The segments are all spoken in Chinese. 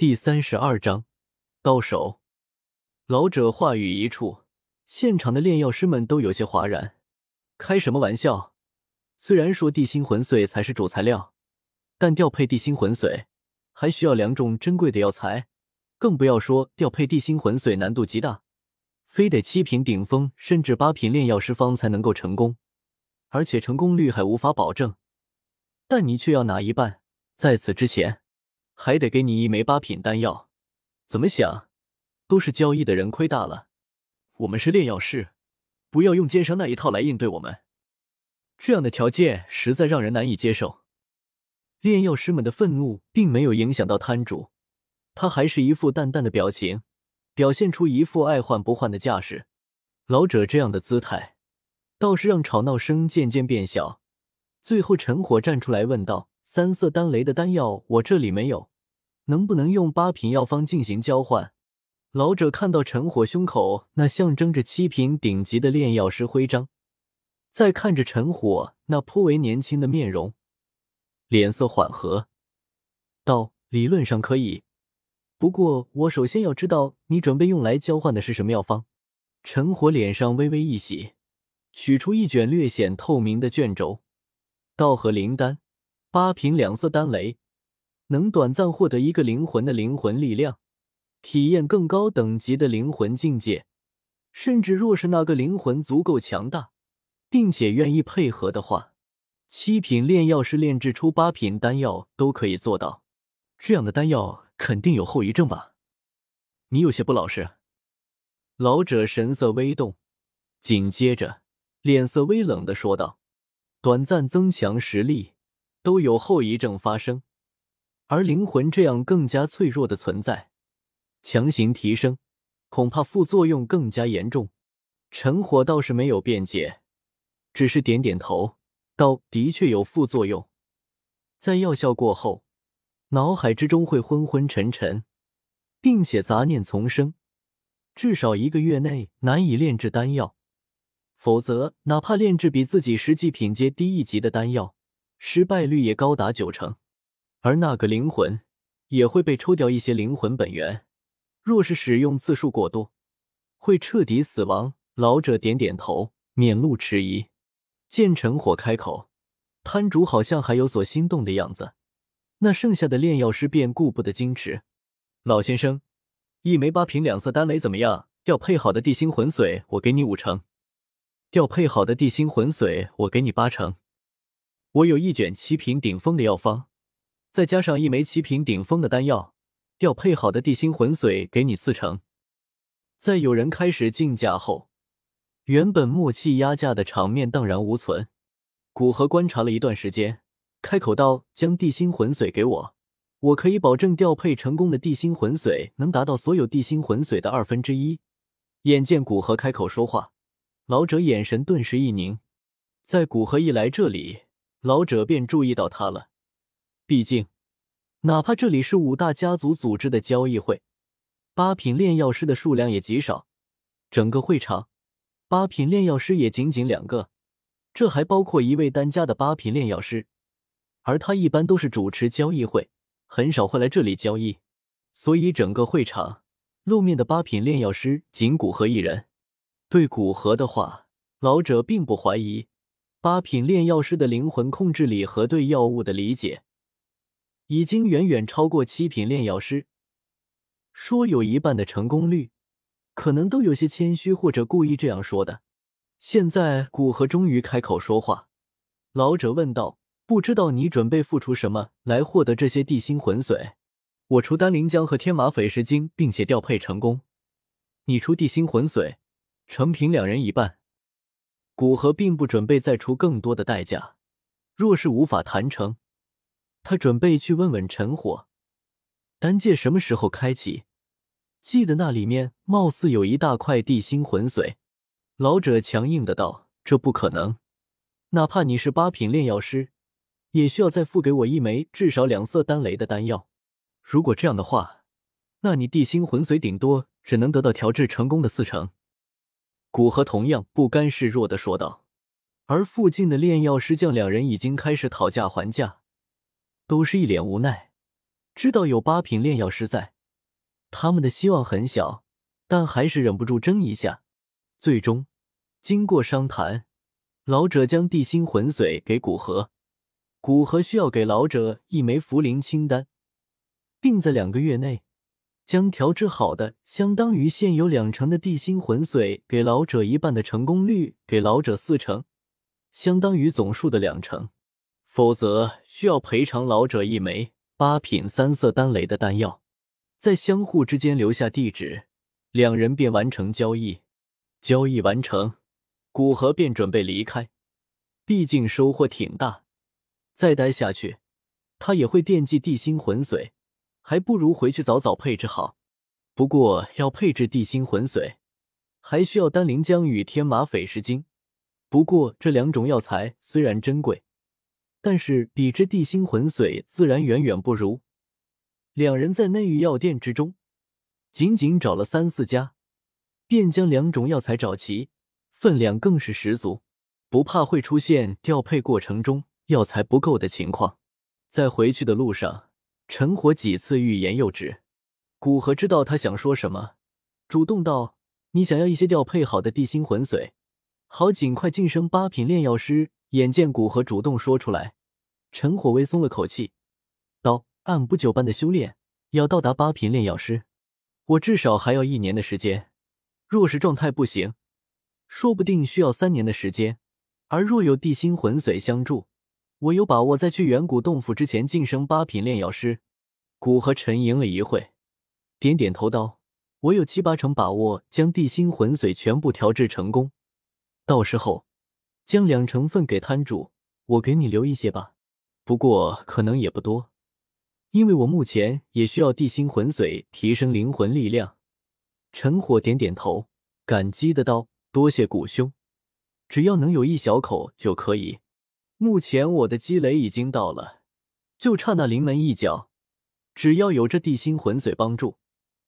第三十二章，到手。老者话语一出，现场的炼药师们都有些哗然。开什么玩笑！虽然说地心魂髓才是主材料，但调配地心魂髓还需要两种珍贵的药材，更不要说调配地心魂髓难度极大，非得七品顶峰甚至八品炼药师方才能够成功，而且成功率还无法保证。但你却要拿一半，在此之前，还得给你一枚八品丹药，怎么想，都是交易的人亏大了。我们是炼药师。不要用奸商那一套来应对我们，这样的条件实在让人难以接受。炼药师们的愤怒并没有影响到摊主，他还是一副淡淡的表情，表现出一副爱换不换的架势。老者这样的姿态，倒是让吵闹声渐渐变小。最后，陈火站出来问道：“三色丹雷的丹药我这里没有，能不能用八品药方进行交换？”老者看到陈火胸口那象征着七品顶级的炼药师徽章，再看着陈火那颇为年轻的面容，脸色缓和，道：“理论上可以，不过我首先要知道你准备用来交换的是什么药方。”陈火脸上微微一喜，取出一卷略显透明的卷轴，道：“和灵丹，八品两色丹雷，能短暂获得一个灵魂的灵魂力量。”体验更高等级的灵魂境界，甚至若是那个灵魂足够强大，并且愿意配合的话，七品炼药师炼制出八品丹药都可以做到。这样的丹药肯定有后遗症吧？你有些不老实。老者神色微动，紧接着脸色微冷的说道：“短暂增强实力都有后遗症发生，而灵魂这样更加脆弱的存在。”强行提升，恐怕副作用更加严重。陈火倒是没有辩解，只是点点头，道：“的确有副作用，在药效过后，脑海之中会昏昏沉沉，并且杂念丛生，至少一个月内难以炼制丹药。否则，哪怕炼制比自己实际品阶低一级的丹药，失败率也高达九成。而那个灵魂也会被抽掉一些灵魂本源。”若是使用次数过多，会彻底死亡。老者点点头，面露迟疑。见陈火开口，摊主好像还有所心动的样子，那剩下的炼药师便顾不得矜持。老先生，一枚八品两色丹雷怎么样？调配好的地心魂髓，我给你五成；调配好的地心魂髓，我给你八成。我有一卷七品顶峰的药方，再加上一枚七品顶峰的丹药。调配好的地心魂髓给你四成。在有人开始竞价后，原本默契压价的场面荡然无存。古河观察了一段时间，开口道：“将地心魂髓给我，我可以保证调配成功的地心魂髓能达到所有地心魂髓的二分之一。”眼见古河开口说话，老者眼神顿时一凝。在古河一来这里，老者便注意到他了。毕竟。哪怕这里是五大家族组织的交易会，八品炼药师的数量也极少。整个会场，八品炼药师也仅仅两个，这还包括一位单家的八品炼药师。而他一般都是主持交易会，很少会来这里交易，所以整个会场露面的八品炼药师仅古河一人。对古河的话，老者并不怀疑八品炼药师的灵魂控制力和对药物的理解。已经远远超过七品炼药师，说有一半的成功率，可能都有些谦虚或者故意这样说的。现在古河终于开口说话，老者问道：“不知道你准备付出什么来获得这些地心魂髓？我出丹灵浆和天马斐石晶，并且调配成功，你出地心魂髓，成平两人一半。”古河并不准备再出更多的代价，若是无法谈成。他准备去问问陈火，丹界什么时候开启？记得那里面貌似有一大块地心魂髓。老者强硬的道：“这不可能，哪怕你是八品炼药师，也需要再付给我一枚至少两色丹雷的丹药。如果这样的话，那你地心魂髓顶多只能得到调制成功的四成。”古河同样不甘示弱的说道。而附近的炼药师将两人已经开始讨价还价。都是一脸无奈，知道有八品炼药师在，他们的希望很小，但还是忍不住争一下。最终，经过商谈，老者将地心魂髓给古河，古河需要给老者一枚茯苓清丹，并在两个月内将调制好的相当于现有两成的地心魂髓给老者一半的成功率给老者四成，相当于总数的两成，否则需要赔偿老者一枚。八品三色丹雷的丹药，在相互之间留下地址，两人便完成交易。交易完成，古河便准备离开。毕竟收获挺大，再待下去，他也会惦记地心魂髓，还不如回去早早配置好。不过要配置地心魂髓，还需要丹灵浆与天马斐石精。不过这两种药材虽然珍贵。但是比之地心魂髓，自然远远不如。两人在内域药店之中，仅仅找了三四家，便将两种药材找齐，分量更是十足，不怕会出现调配过程中药材不够的情况。在回去的路上，陈火几次欲言又止。古河知道他想说什么，主动道：“你想要一些调配好的地心魂髓，好尽快晋升八品炼药师。”眼见古河主动说出来，陈火微松了口气，道：“按部就班的修炼，要到达八品炼药师，我至少还要一年的时间。若是状态不行，说不定需要三年的时间。而若有地心魂髓相助，我有把握在去远古洞府之前晋升八品炼药师。”古河沉吟了一会，点点头道：“我有七八成把握将地心魂髓全部调制成功，到时候。”将两成分给摊主，我给你留一些吧，不过可能也不多，因为我目前也需要地心魂髓提升灵魂力量。陈火点点头，感激的道：“多谢古兄，只要能有一小口就可以。目前我的积累已经到了，就差那临门一脚。只要有这地心魂髓帮助，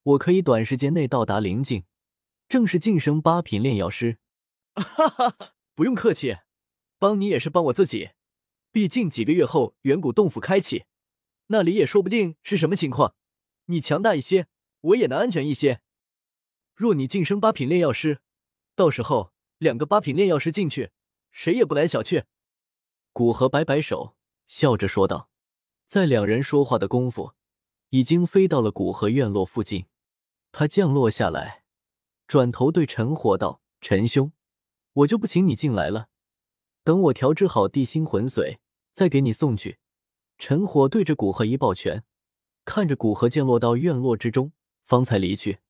我可以短时间内到达灵境，正式晋升八品炼药师。”哈哈哈。不用客气，帮你也是帮我自己。毕竟几个月后远古洞府开启，那里也说不定是什么情况。你强大一些，我也能安全一些。若你晋升八品炼药师，到时候两个八品炼药师进去，谁也不敢小觑。古河摆摆手，笑着说道。在两人说话的功夫，已经飞到了古河院落附近。他降落下来，转头对陈火道：“陈兄。”我就不请你进来了，等我调制好地心魂髓，再给你送去。陈火对着古河一抱拳，看着古河降落到院落之中，方才离去。